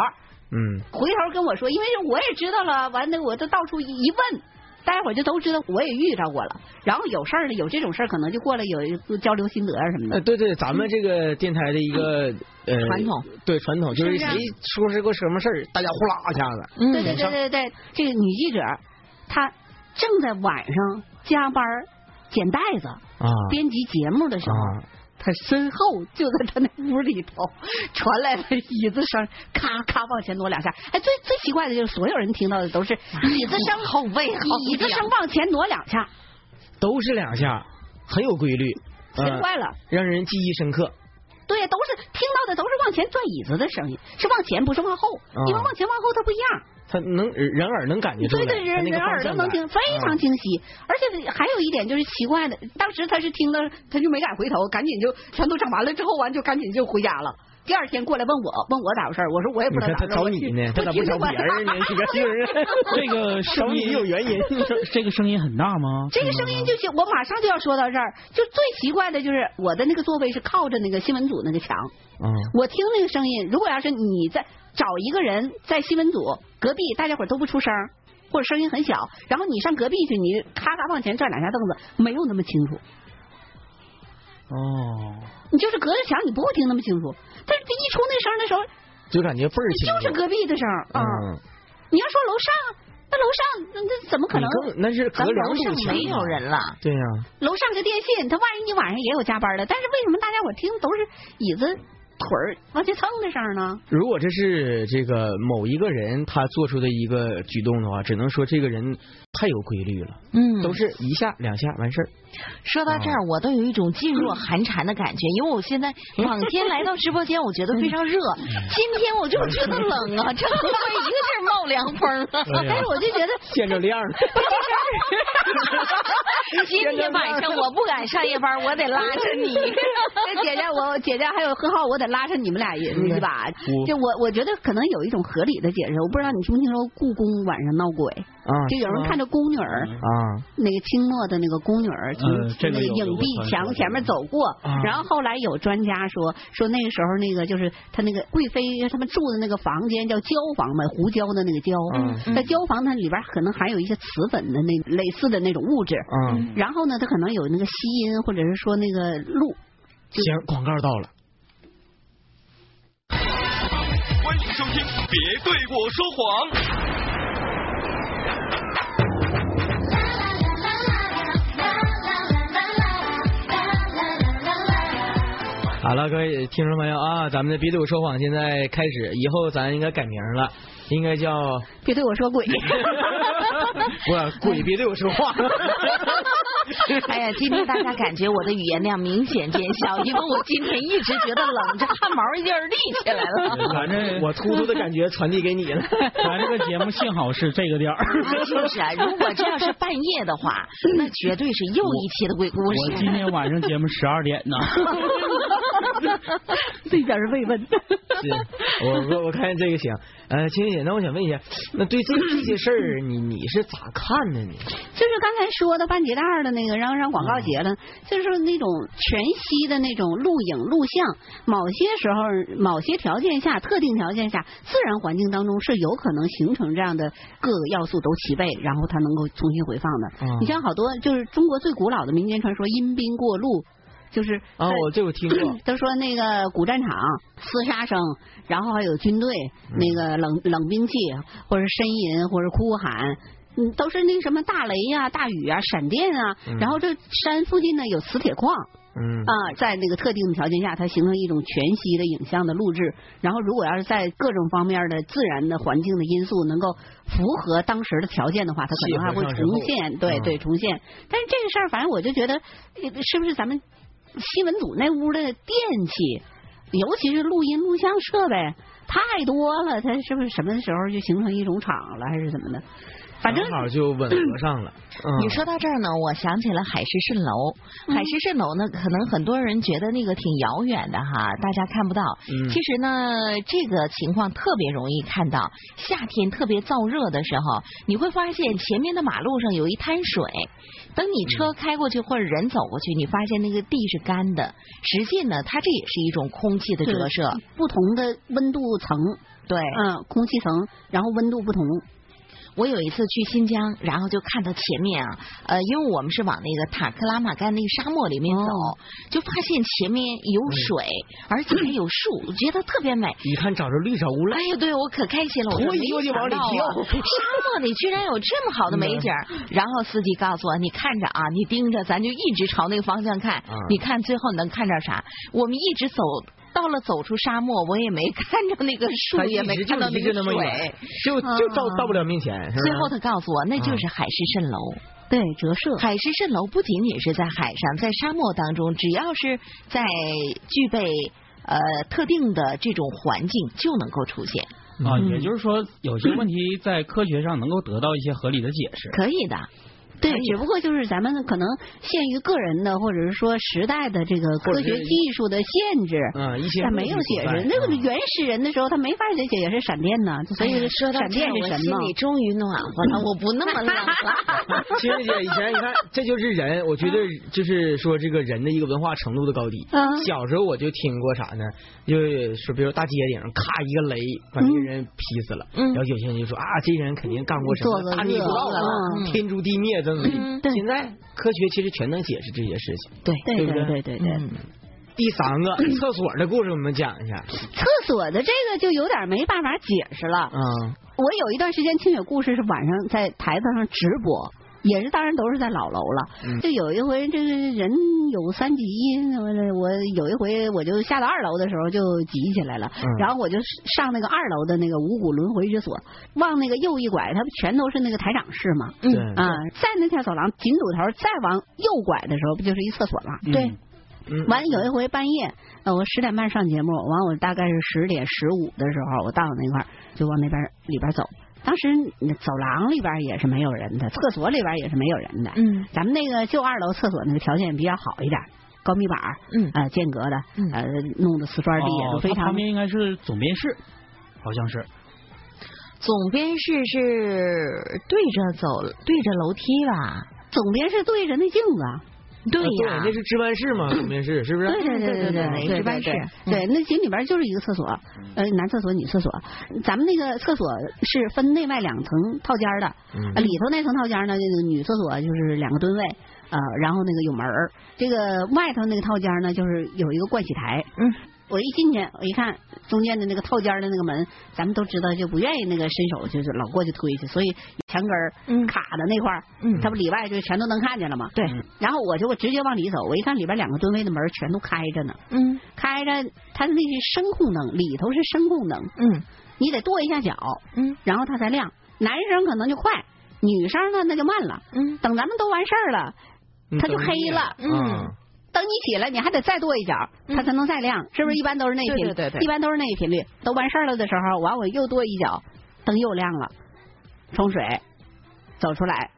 嗯，回头跟我说，因为我也知道了，完了我就到处一问。待会儿就都知道，我也遇到过了。然后有事儿呢，有这种事儿，可能就过来有交流心得啊什么的。呃，对对，咱们这个电台的一个呃传统，对传统就是谁说是个什么事儿，大家呼啦一下子。对对对对对，这个女记者她正在晚上加班捡袋子啊，编辑节目的时候。他身后就在他那屋里头传来了椅子声，咔咔往前挪两下。哎，最最奇怪的就是所有人听到的都是椅子声后背，椅子声往前挪两下，都是两下，很有规律，奇怪了，让人记忆深刻。对呀，都是听到的都是往前转椅子的声音，是往前不是往后，因为往前往后它不一样。他能人耳能感觉出来，对对，人人耳都能听，非常清晰。而且还有一点就是奇怪的，当时他是听到，他就没敢回头，赶紧就全都整完了之后，完就赶紧就回家了。第二天过来问我，问我咋回事我说我也不知道。他找你呢，他咋不找别人呢？这个这个声音有原因，这个声音很大吗？这个声音就行，我马上就要说到这儿。就最奇怪的就是我的那个座位是靠着那个新闻组那个墙，嗯，我听那个声音，如果要是你在。找一个人在新闻组隔壁，大家伙都不出声，或者声音很小，然后你上隔壁去，你咔咔往前转两下凳子，没有那么清楚。哦，你就是隔着墙，你不会听那么清楚。但是一出那声的时候，就感觉倍儿清楚。就是隔壁的声啊！你要说楼上，那楼上那那怎么可能？那是隔楼上没有人了。对呀。楼上个电信，他万一你晚上也有加班的，但是为什么大家伙听都是椅子？腿儿往前蹭的声呢？如果这是这个某一个人他做出的一个举动的话，只能说这个人太有规律了。嗯，都是一下两下完事儿。说到这儿，我都有一种噤若寒蝉的感觉，因为我现在往天来到直播间，我觉得非常热，今天我就觉得冷啊，这后面一个劲儿冒凉风，但是我就觉得见着亮了。今天晚上我不敢上夜班，我得拉着你。姐姐，我姐姐还有何浩，我得拉上你们俩一一把。就我我觉得可能有一种合理的解释，我不知道你听没听说故宫晚上闹鬼啊？就有人看着宫女儿啊，那个清末的那个宫女儿从那个影壁墙前面走过，然后后来有专家说说那个时候那个就是他那个贵妃他们住的那个房间叫椒房嘛，胡椒的那个椒，在椒房它里边可能含有一些瓷粉的那类似的那种物质。嗯，然后呢，它可能有那个吸音，或者是说那个录。行，广告到了。别对我说谎。好了，各位听众朋友啊，咱们的别对我说谎现在开始，以后咱应该改名了，应该叫别对我说鬼。不，鬼别对我说话。哎呀，今天大家感觉我的语言量明显减小，因为我今天一直觉得冷，这汗毛一下立起来了。反正我突突的感觉传递给你了。咱这个节目幸好是这个点儿。就是啊，如果这要是半夜的话，那绝对是又一期的鬼故事。我今天晚上节目十二点呢。这点是慰问。是，我我我看这个行。呃，青姐，那我想问一下，那对这这些事儿，你你是咋看的呢？就是刚才说的半截蛋的那个，让让广告节了，就是那种全息的那种录影录像，某些时候、某些条件下、特定条件下，自然环境当中是有可能形成这样的各个要素都齐备，然后它能够重新回放的。你像好多就是中国最古老的民间传说，阴兵过路。就是啊，我这我听过。都说那个古战场厮杀声，然后还有军队那个冷冷兵器，或者呻吟，或者哭喊，嗯，都是那什么大雷呀、大雨啊、闪电啊。然后这山附近呢有磁铁矿，嗯啊，在那个特定的条件下，它形成一种全息的影像的录制。然后如果要是在各种方面的自然的环境的因素能够符合当时的条件的话，它可能还会重现，对对重现。但是这个事儿，反正我就觉得，是不是咱们？新闻组那屋的电器，尤其是录音录像设备太多了，它是不是什么时候就形成一种厂了，还是怎么的？反正正好就吻合上了。嗯你说到这儿呢，我想起了海市蜃楼。嗯海市蜃楼呢，可能很多人觉得那个挺遥远的哈，大家看不到。嗯其实呢，这个情况特别容易看到。夏天特别燥热的时候，你会发现前面的马路上有一滩水。等你车开过去或者人走过去，你发现那个地是干的。实际呢，它这也是一种空气的折射。不同的温度层，对，嗯，空气层，然后温度不同，我有一次去新疆，然后就看到前面啊，呃，因为我们是往那个塔克拉玛干那个沙漠里面走，哦就发现前面有水，而且还有树，我觉得特别美。你看找着绿洲了哎，呀，对我可开心了，我说脱衣服就往里没想到啊跳沙漠里居然有这么好的美景儿。然后司机告诉我，你看着啊，你盯着，咱就一直朝那个方向看，嗯你看最后能看着啥？我们一直走。到了走出沙漠，我也没看着那个树，也没就看到那个水。，就就到到不了面前，最后他告诉我，那就是海市蜃楼。对折射。海市蜃楼不仅仅是在海上，在沙漠当中，只要是在具备呃特定的这种环境，就能够出现。啊，嗯也就是说，有些问题在科学上能够得到一些合理的解释。可以的，对，只不过就是咱们可能限于个人的，或者是说时代的这个科学技术的限制，嗯，一些他没有解释。那个嗯原始人的时候，他没法解解释闪电呢，所以说到闪电是什么？心里终于暖和了，我不那么冷了。其实姐以前你看，这就是人，我觉得就是说这个人的一个文化程度的高低。嗯小时候我就听过啥呢？就是说，比如大街顶上咔一个雷，把那个人劈死了。嗯然后有些人就说啊，这人肯定干过什么大逆不道恶啊，嗯天诛地灭现在科学其实全能解释这些事情。对对对对对对对对。嗯第三个厕所的故事，我们讲一下。厕所的这个就有点没办法解释了。嗯我有一段时间清雪故事是晚上在台子上直播。也是，当然都是在老楼了。嗯就有一回，这个人有三级，我我有一回我就下到二楼的时候就急起来了，嗯然后我就上那个二楼的那个五谷轮回之所，往那个右一拐，它不全都是那个台长室吗？嗯啊，在那条走廊紧堵头再往右拐的时候，不就是一厕所吗？嗯对，嗯，完有一回半夜，呃，我十点半上节目，完我大概是十点十五的时候，我到那块儿就往那边里边走。当时走廊里边也是没有人的，厕所里边也是没有人的。嗯咱们那个就二楼厕所那个条件比较好一点，高密板儿，嗯呃，间隔的，嗯呃，弄的瓷砖地也哦都非常它旁边应该是总编室，好像是。总编室是对着走，对着楼梯吧？总编室对着那镜子。对呀，那是值班室嘛，面试是不是？对对对对对，值班室。对，那井里边就是一个厕所，呃，男厕所、女厕所。咱们那个厕所是分内外两层套间的，里头那层套间呢，就是女厕所，就是两个蹲位，呃，然后那个有门儿。这个外头那个套间呢，就是有一个盥洗台。嗯。我一进去，我一看中间的那个套间的那个门，咱们都知道就不愿意那个伸手就是老过去推去，所以墙根卡的那块儿，嗯。它不里外就全都能看见了吗。对，然后我就我直接往里走，我一看里边两个蹲位的门全都开着呢，嗯。开着，它那是声控灯，里头是声控灯，嗯。你得跺一下脚，嗯。然后它才亮。男生可能就快，女生呢那就慢了。嗯。等咱们都完事儿了，它就黑了。嗯，等你起来，你还得再跺一脚，它才能再亮，是不是？一般都是那频，对对对对一般都是那个频率。都完事儿了的时候，完我又跺一脚，灯又亮了，冲水，走出来，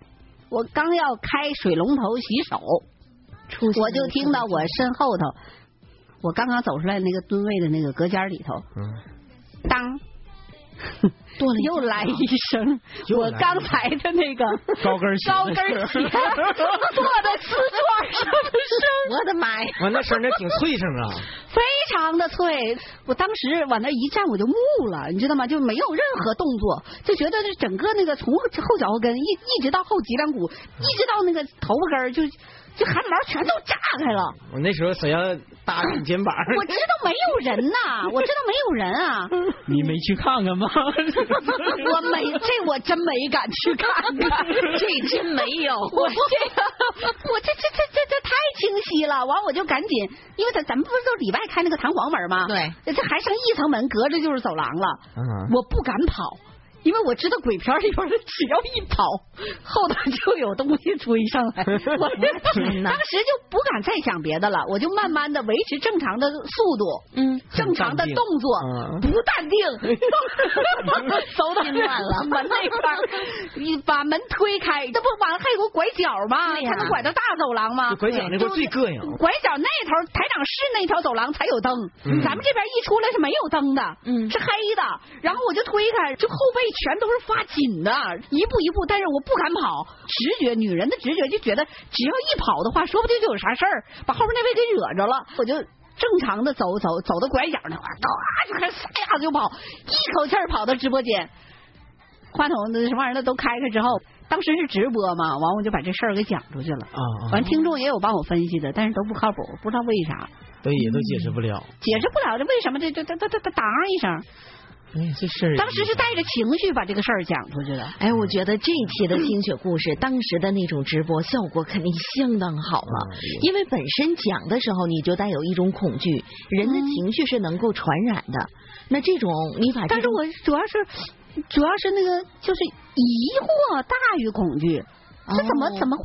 我刚要开水龙头洗手，我就听到我身后头，我刚刚走出来那个蹲位的那个隔间里头，嗯当。又来一声，我刚才的那个 高跟鞋高跟鞋 跺的瓷砖上的声，我的妈呀！我那声儿挺脆声啊，非常的脆。我当时往那一站，我就木了，你知道吗？就没有任何动作，就觉得这整个那个从后脚后跟一一直到后脊梁骨，一直到那个头发根儿，就就汗毛全都炸开了。我那时候谁要搭着你肩膀，我知道没有人呐，我知道没有人啊，你没去看看吗？我没这我真没敢去看看，这真没有，我这个，我这这这这这太清晰了，完我就赶紧，因为咱咱们不是都里外开那个弹簧门吗？对，这还剩一层门，隔着就是走廊了，嗯我不敢跑。因为我知道鬼片里边的只要一跑，后头就有东西追上来，我天哪当时就不敢再想别的了，我就慢慢的维持正常的速度，嗯，正常的动作，嗯。不淡定，走到心乱了。门那块儿，你把门推开，这不完还有个拐角吗？对呀。才能拐到大走廊吗？拐角那块最膈应。拐角那头台长室那条走廊才有灯，嗯。咱们这边一出来是没有灯的，嗯。是黑的。然后我就推开，就后背全都是发紧的，一步一步，但是我不敢跑，直觉，女人的直觉就觉得只要一跑的话，说不定就有啥事儿，把后边那位给惹着了，我就。正常的走走走到拐角那块儿，嘎就开始撒丫子就跑，一口气儿跑到直播间，话筒那什么玩意儿的都开开之后，当时是直播嘛，完我就把这事儿给讲出去了。啊啊，完，听众也有帮我分析的，但是都不靠谱，不知道为啥，对，也都解释不了。解释不了这为什么这这这这这这当一声，哎，这事儿当时是带着情绪把这个事儿讲出去的。哎，我觉得这一期的听雪故事，当时的那种直播效果肯定相当好了，嗯因为本身讲的时候你就带有一种恐惧，人的情绪是能够传染的。那这种你把这种但是我主要是主要是那个就是疑惑大于恐惧，这怎么哦怎么会？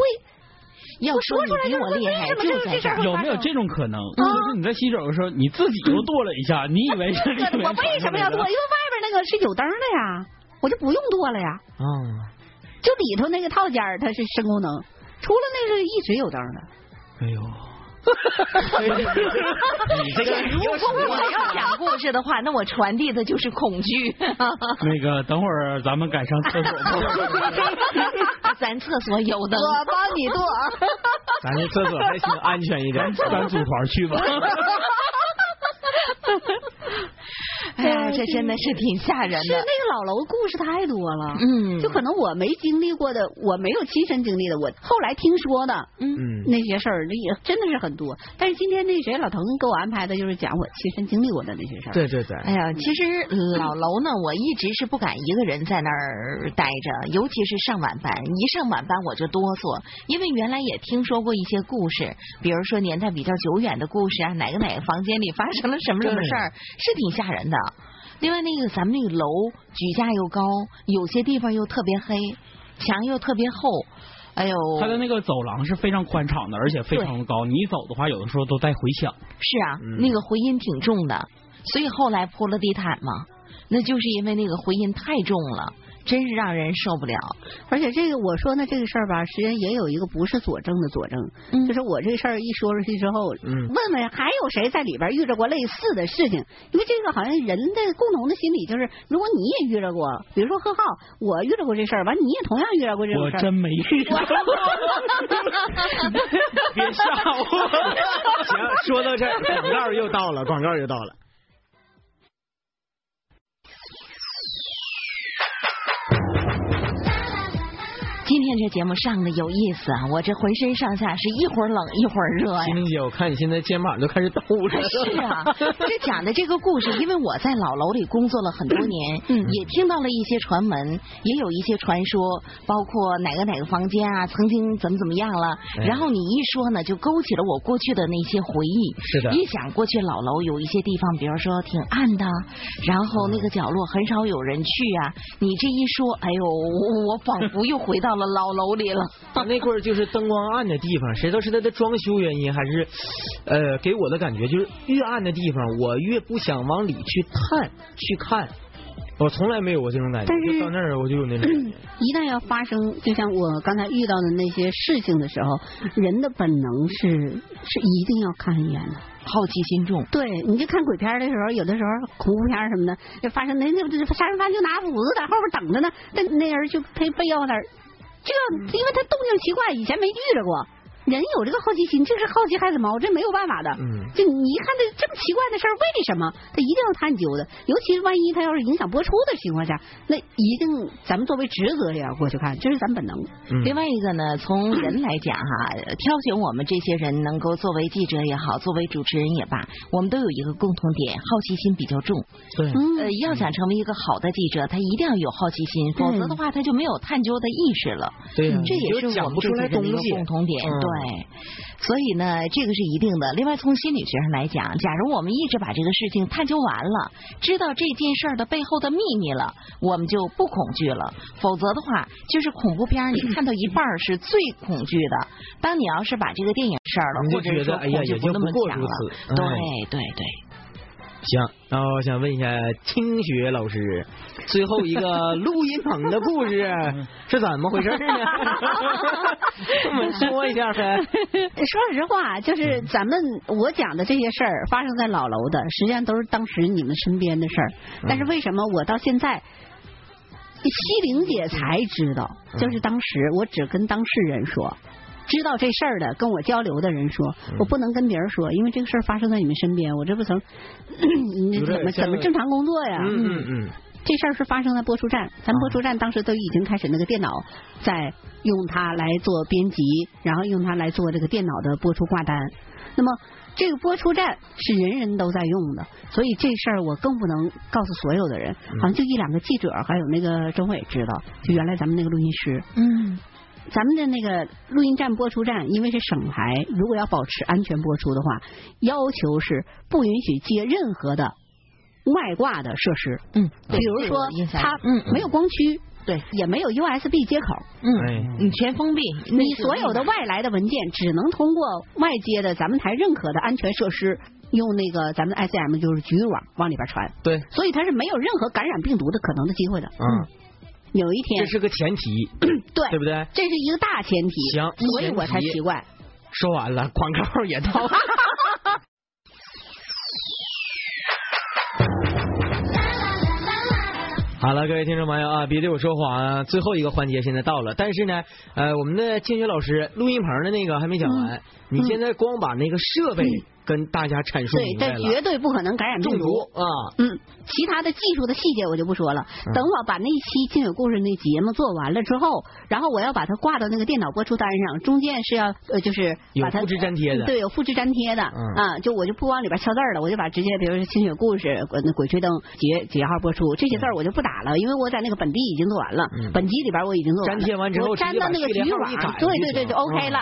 要我说出来你比我厉害，为什么这就在这。有没有这种可能？就是你在洗手的时候，你自己又跺了一下，你以为是 我为什么要剁？因为外边那个是有灯的呀，我就不用剁了呀。啊，就里头那个套间它是声功能，除了那是一直有灯的。哎呦，你这个如果我要讲故事的话，那我传递的就是恐惧。那个等会儿咱们赶上厕所吧。咱厕所有的，我帮你剁。咱这厕所还行，安全一点。咱组团去吧。哎呀，这真的是挺吓人的。是那个老楼故事太多了，嗯就可能我没经历过的，我没有亲身经历的，我后来听说的，嗯嗯，那些事儿，那也真的是很多。但是今天那谁老滕给我安排的就是讲我亲身经历过的那些事儿。对对对，哎呀，其实老楼呢，我一直是不敢一个人在那儿待着，尤其是上晚班，一上晚班我就哆嗦，因为原来也听说过一些故事，比如说年代比较久远的故事啊，哪个哪个房间里发生了什么什么事儿，是挺吓人的。另外，那个咱们那个楼举架又高，有些地方又特别黑，墙又特别厚，哎呦，它的那个走廊是非常宽敞的，而且非常的高，你一走的话，有的时候都带回响。是啊，嗯。那个回音挺重的，所以后来铺了地毯嘛，那就是因为那个回音太重了，真是让人受不了。而且这个我说呢，这个事儿吧，实际上也有一个不是佐证的佐证，嗯就是我这事儿一说出去之后，嗯问问还有谁在里边遇着过类似的事情？因为这个好像人的共同的心理就是，如果你也遇着过，比如说贺浩，我遇着过这事儿，完你也同样遇着过这事儿，我真没遇到过，别吓我。行，说到这儿，广告又到了，广告又到了。今天这节目上的有意思啊，我这浑身上下是一会儿冷一会儿热呀。心灵姐，我看你现在肩膀都开始抖了。是啊，这讲的这个故事，因为我在老楼里工作了很多年，嗯也听到了一些传闻，也有一些传说，包括哪个哪个房间啊，曾经怎么怎么样了。哎然后你一说呢，就勾起了我过去的那些回忆。是的一想过去老楼有一些地方，比如说挺暗的，然后那个角落很少有人去啊。你这一说，哎呦，我我仿佛又回到了老楼里了。他 那块儿就是灯光暗的地方，谁知道是它的装修原因，还是呃给我的感觉就是越暗的地方，我越不想往里去探去看。我从来没有过这种感觉，但是就到那儿我就有那种感觉。一旦要发生，就像我刚才遇到的那些事情的时候，人的本能是是一定要看一眼的。好奇心重，对，你就看鬼片的时候，有的时候恐怖片什么的，就发生那那杀人犯就拿斧子在后边等着呢，那那人就背背腰那儿，这个因为他动静奇怪，以前没遇着过。人有这个好奇心，这是好奇害死猫，这没有办法的。嗯就你一看这这么奇怪的事儿，为什么他一定要探究的？尤其是万一他要是影响播出的情况下，那一定咱们作为职责也要过去看，这是咱本能。嗯另外一个呢，从人来讲哈，挑选我们这些人能够作为记者也好，作为主持人也罢，我们都有一个共同点，好奇心比较重。对，呃，要想成为一个好的记者，他一定要有好奇心，否则的话他就没有探究的意识了。对呀、这也是讲我们不出来东这些人的一个西。共同点。嗯对，所以呢，这个是一定的。另外，从心理学上来讲，假如我们一直把这个事情探究完了，知道这件事儿的背后的秘密了，我们就不恐惧了。否则的话，就是恐怖片儿，你 看到一半是最恐惧的。当你要是把这个电影事儿了，或者是说哎呀恐惧不那么也就不过强了对哎对对。行，那我想问一下清雪老师，最后一个录音棚的故事 是怎么回事呢？我们说一下呗。说实话，就是咱们我讲的这些事儿发生在老楼的，实际上都是当时你们身边的事儿。但是为什么我到现在，西玲姐才知道？就是当时我只跟当事人说。知道这事儿的，跟我交流的人说，我不能跟别人说，因为这个事儿发生在你们身边，我这不成，你怎么怎么正常工作呀？嗯嗯嗯，这事儿是发生在播出站，咱播出站当时都已经开始那个电脑在用它来做编辑，然后用它来做这个电脑的播出挂单。那么这个播出站是人人都在用的，所以这事儿我更不能告诉所有的人，好像就一两个记者还有那个政委知道，就原来咱们那个录音师。嗯咱们的那个录音站播出站，因为是省台，如果要保持安全播出的话，要求是不允许接任何的外挂的设施。嗯，比如说它嗯嗯没有光驱，对，也没有 USB 接口，哎嗯，你全封闭，你所有的外来的文件只能通过外接的咱们台认可的安全设施，用那个咱们 ICM 就是局域网往里边传，对，所以它是没有任何感染病毒的可能的机会的。嗯，有一天，这是个前提，对对不对？这是一个大前提，行所以我才奇怪。说完了，广告也到了。好了，各位听众朋友啊，别对我说谎啊！最后一个环节现在到了，但是呢，呃，我们的清雪老师录音棚的那个还没讲完，你现在光把那个设备跟大家阐述对，明白了，这绝对不可能感染病中毒。啊！嗯，其他的技术的细节我就不说了。嗯等我把那一期亲友故事那节目做完了之后，然后我要把它挂到那个电脑播出单上，中间是要呃就是把它有复制粘贴的对，有复制粘贴的。嗯啊，就我就不往里边敲字了，我就把直接比如说清雪故事、鬼吹灯几几号播出这些字儿我就不打了，因为我在那个本地已经做完了，嗯本集里边我已经做完了。粘贴完之后我粘到那个局域网对对对就 OK 嗯了。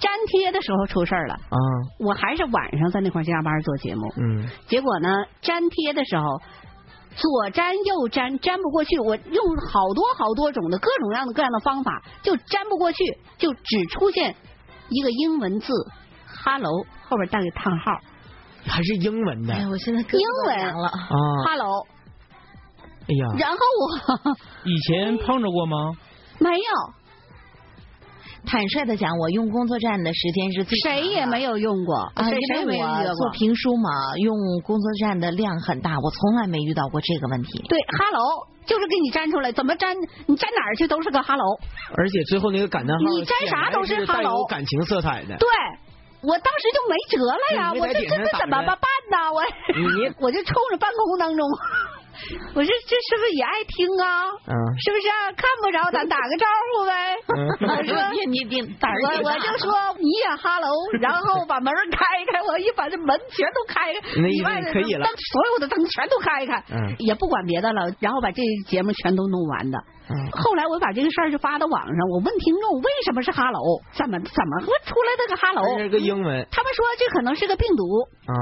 粘贴的时候出事儿了，啊，我还是晚上在那块儿加班做节目。嗯，结果呢，粘贴的时候左粘右粘，粘不过去。我用好多好多种的各种各样的各样的方法，就粘不过去，就只出现一个英文字 “hello” 后边带个叹号还是英文的哎，我现在英文了。啊！“hello”，哎呀，然后我以前碰着过吗？没有，坦率的讲，我用工作站的时间是最长谁也没有用过，啊，谁谁也没因为我有约过。做评书嘛，用工作站的量很大，我从来没遇到过这个问题。对，“hello” 就是给你粘出来，怎么粘你粘哪儿去都是个 “hello”。而且最后那个感叹号，你粘啥都是显然带有 hello 感情色彩的。对，我当时就没辙了呀，我这这这怎么着办呢？我你 你我就冲着半空当中，我说这是不是也爱听啊？嗯是不是啊？看不着咱打个招呼呗。嗯 我说你你你我我就说你也哈喽，然后把门开开，我一把这门全都开开，那意思里外的可以了灯所有的灯全都开开，嗯也不管别的了，然后把这节目全都弄完的。嗯后来我把这个事儿就发到网上，我问听众为什么是哈喽，怎么怎么会出来这个哈喽？这是个英文他们说这可能是个病毒，啊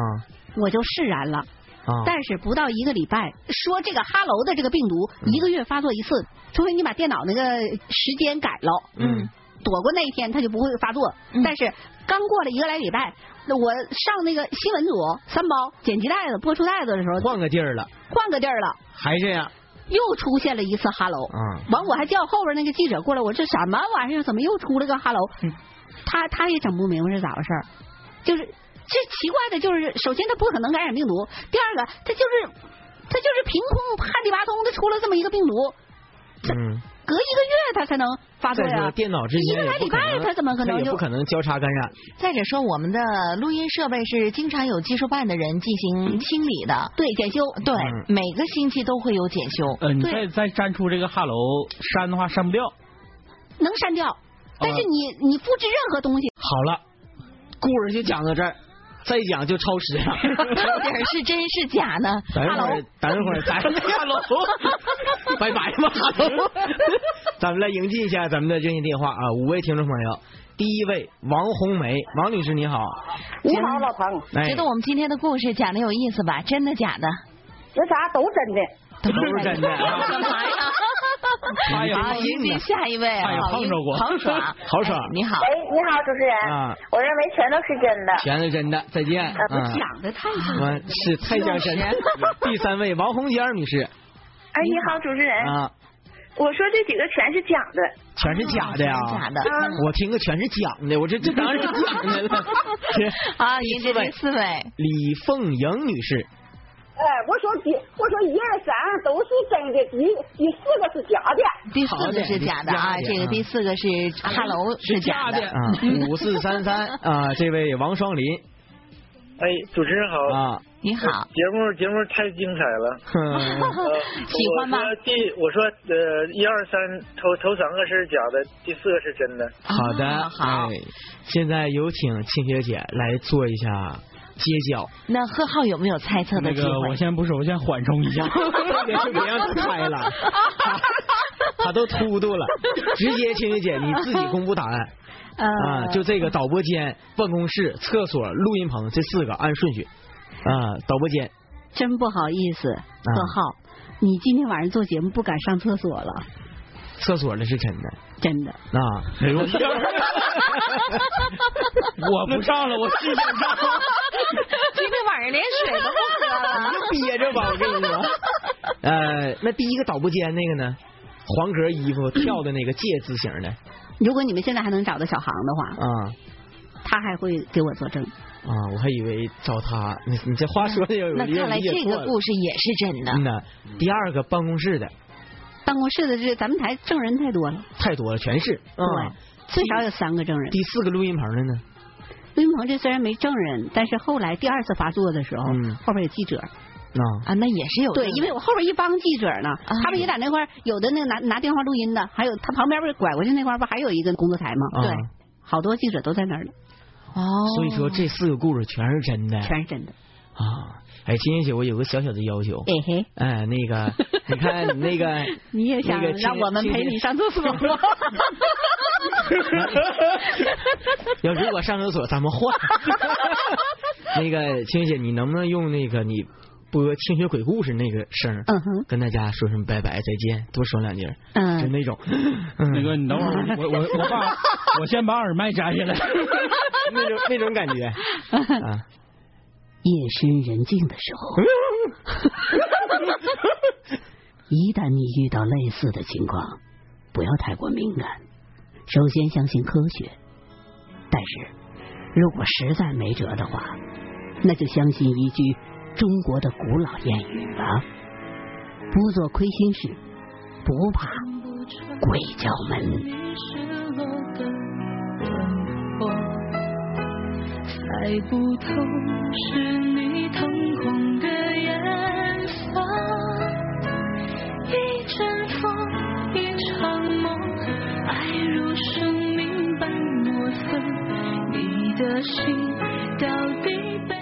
我就释然了。啊！但是不到一个礼拜，说这个哈喽的这个病毒一个月发作一次，除非你把电脑那个时间改了，嗯，躲过那一天，它就不会发作。嗯但是刚过了一个来礼拜，那我上那个新闻组三包剪辑袋子、播出袋子的时候，换个地儿了，换个地儿了，还这样又出现了一次哈喽。嗯？完，我还叫后边那个记者过来，我这什么玩意儿？怎么又出了个哈喽？他他也整不明白是咋回事儿，就是这奇怪的，就是首先它不可能感染病毒，第二个它就是它就是凭空旱里拔通的出了这么一个病毒，嗯，隔一个月它才能发作呀。电脑之间一个来礼拜它怎么可能就不可能交叉感染？再者说，我们的录音设备是经常有技术办的人进行清理的，对检修？对，嗯每个星期都会有检修。呃，你再再粘出这个哈喽删的话删不掉。能删掉，但是你你复制任何东西，好了，故事就讲到这儿，再讲就超时了。到底是真是假呢？等一会儿，等一会儿，咱哈喽，拜拜吧，哈喽。咱们来迎接一下咱们的热线电话啊，五位听众朋友，第一位王红梅，王女士你好。你好，老彭。哎觉得我们今天的故事讲的有意思吧？真的假的？那啥都真的。都是真的啊干嘛 呀？哎呀好，迎接下一位，好碰着过豪爽，豪爽哎你好，哎，你好，主持人。啊我认为全都是真的。全是真的，再见。讲的太是太像真的。第三位王红娟女士哎，你好，主持人。啊，我说这几个全是假的。全是假的呀假的。我听个全是讲的，我这这当然是假的了。是好，迎接第四位，李凤莹女士，哎，我说第，我说一二三都是真的，第第四个是假的。第四个是假的啊，这个第四个是哈喽是假的。啊，五四三三啊，这位王双林哎，主持人好，啊，你好，节目节目太精彩了。喜欢吗我说第我说呃一二三头头三个是假的，第四个是真的。好的，啊好哎，现在有请庆学姐来做一下揭晓，那贺浩有没有猜测的机那个我？先不说，我先缓冲一下。别就别让他猜了，他他都突突了，直接庆学姐你自己公布答案。呃啊，就这个导播间、办公室、厕所、录音棚这四个按顺序。啊，导播间。真不好意思，贺浩，你今天晚上做节目不敢上厕所了，厕所那是真的真的。啊，哎呦，我不上了，我是想上。今天晚上连水都不喝了。憋着吧，我跟你说。呃，那第一个导播间那个呢？黄格衣服跳的那个戒字形的如果你们现在还能找到小航的话，啊他还会给我作证。啊！我还以为找他，你你这话说的有那有点看来这个。故事也是真的。嗯呐，第二个办公室的办公室的这咱们台证人太多了，太多了，全是。啊对，最少有三个证人。第四个录音棚的呢？录音棚这虽然没证人，但是后来第二次发作的时候，嗯后边有记者。啊啊，那也是有对，因为我后边一帮记者呢，啊他们也在那块儿，有的那个拿拿电话录音的，还有他旁边不是拐过去那块儿不还有一个工作台吗？啊对，好多记者都在那儿呢，哦，所以说这四个故事全是真的全是真的。啊！哎，金姐姐，我有个小小的要求。哎嘿，哎，那个，你看你 那个，你也想那个让我们陪你上厕所吗？要如果上厕所，咱们换。那个青姐，你能不能用那个你播清雪鬼故事那个声，嗯哼，跟大家说声拜拜再见，多说两句，就嗯，那种，嗯那个，你等会儿，我我我把我先把耳麦摘下来。那种那种感觉啊。夜深人静的时候，一旦你遇到类似的情况，不要太过敏感。首先相信科学，但是如果实在没辙的话，那就相信一句中国的古老谚语吧：不做亏心事，不怕鬼叫门。猜不透是你瞳孔的颜色，一阵风，一场梦，爱如生命般莫测，你的心到底被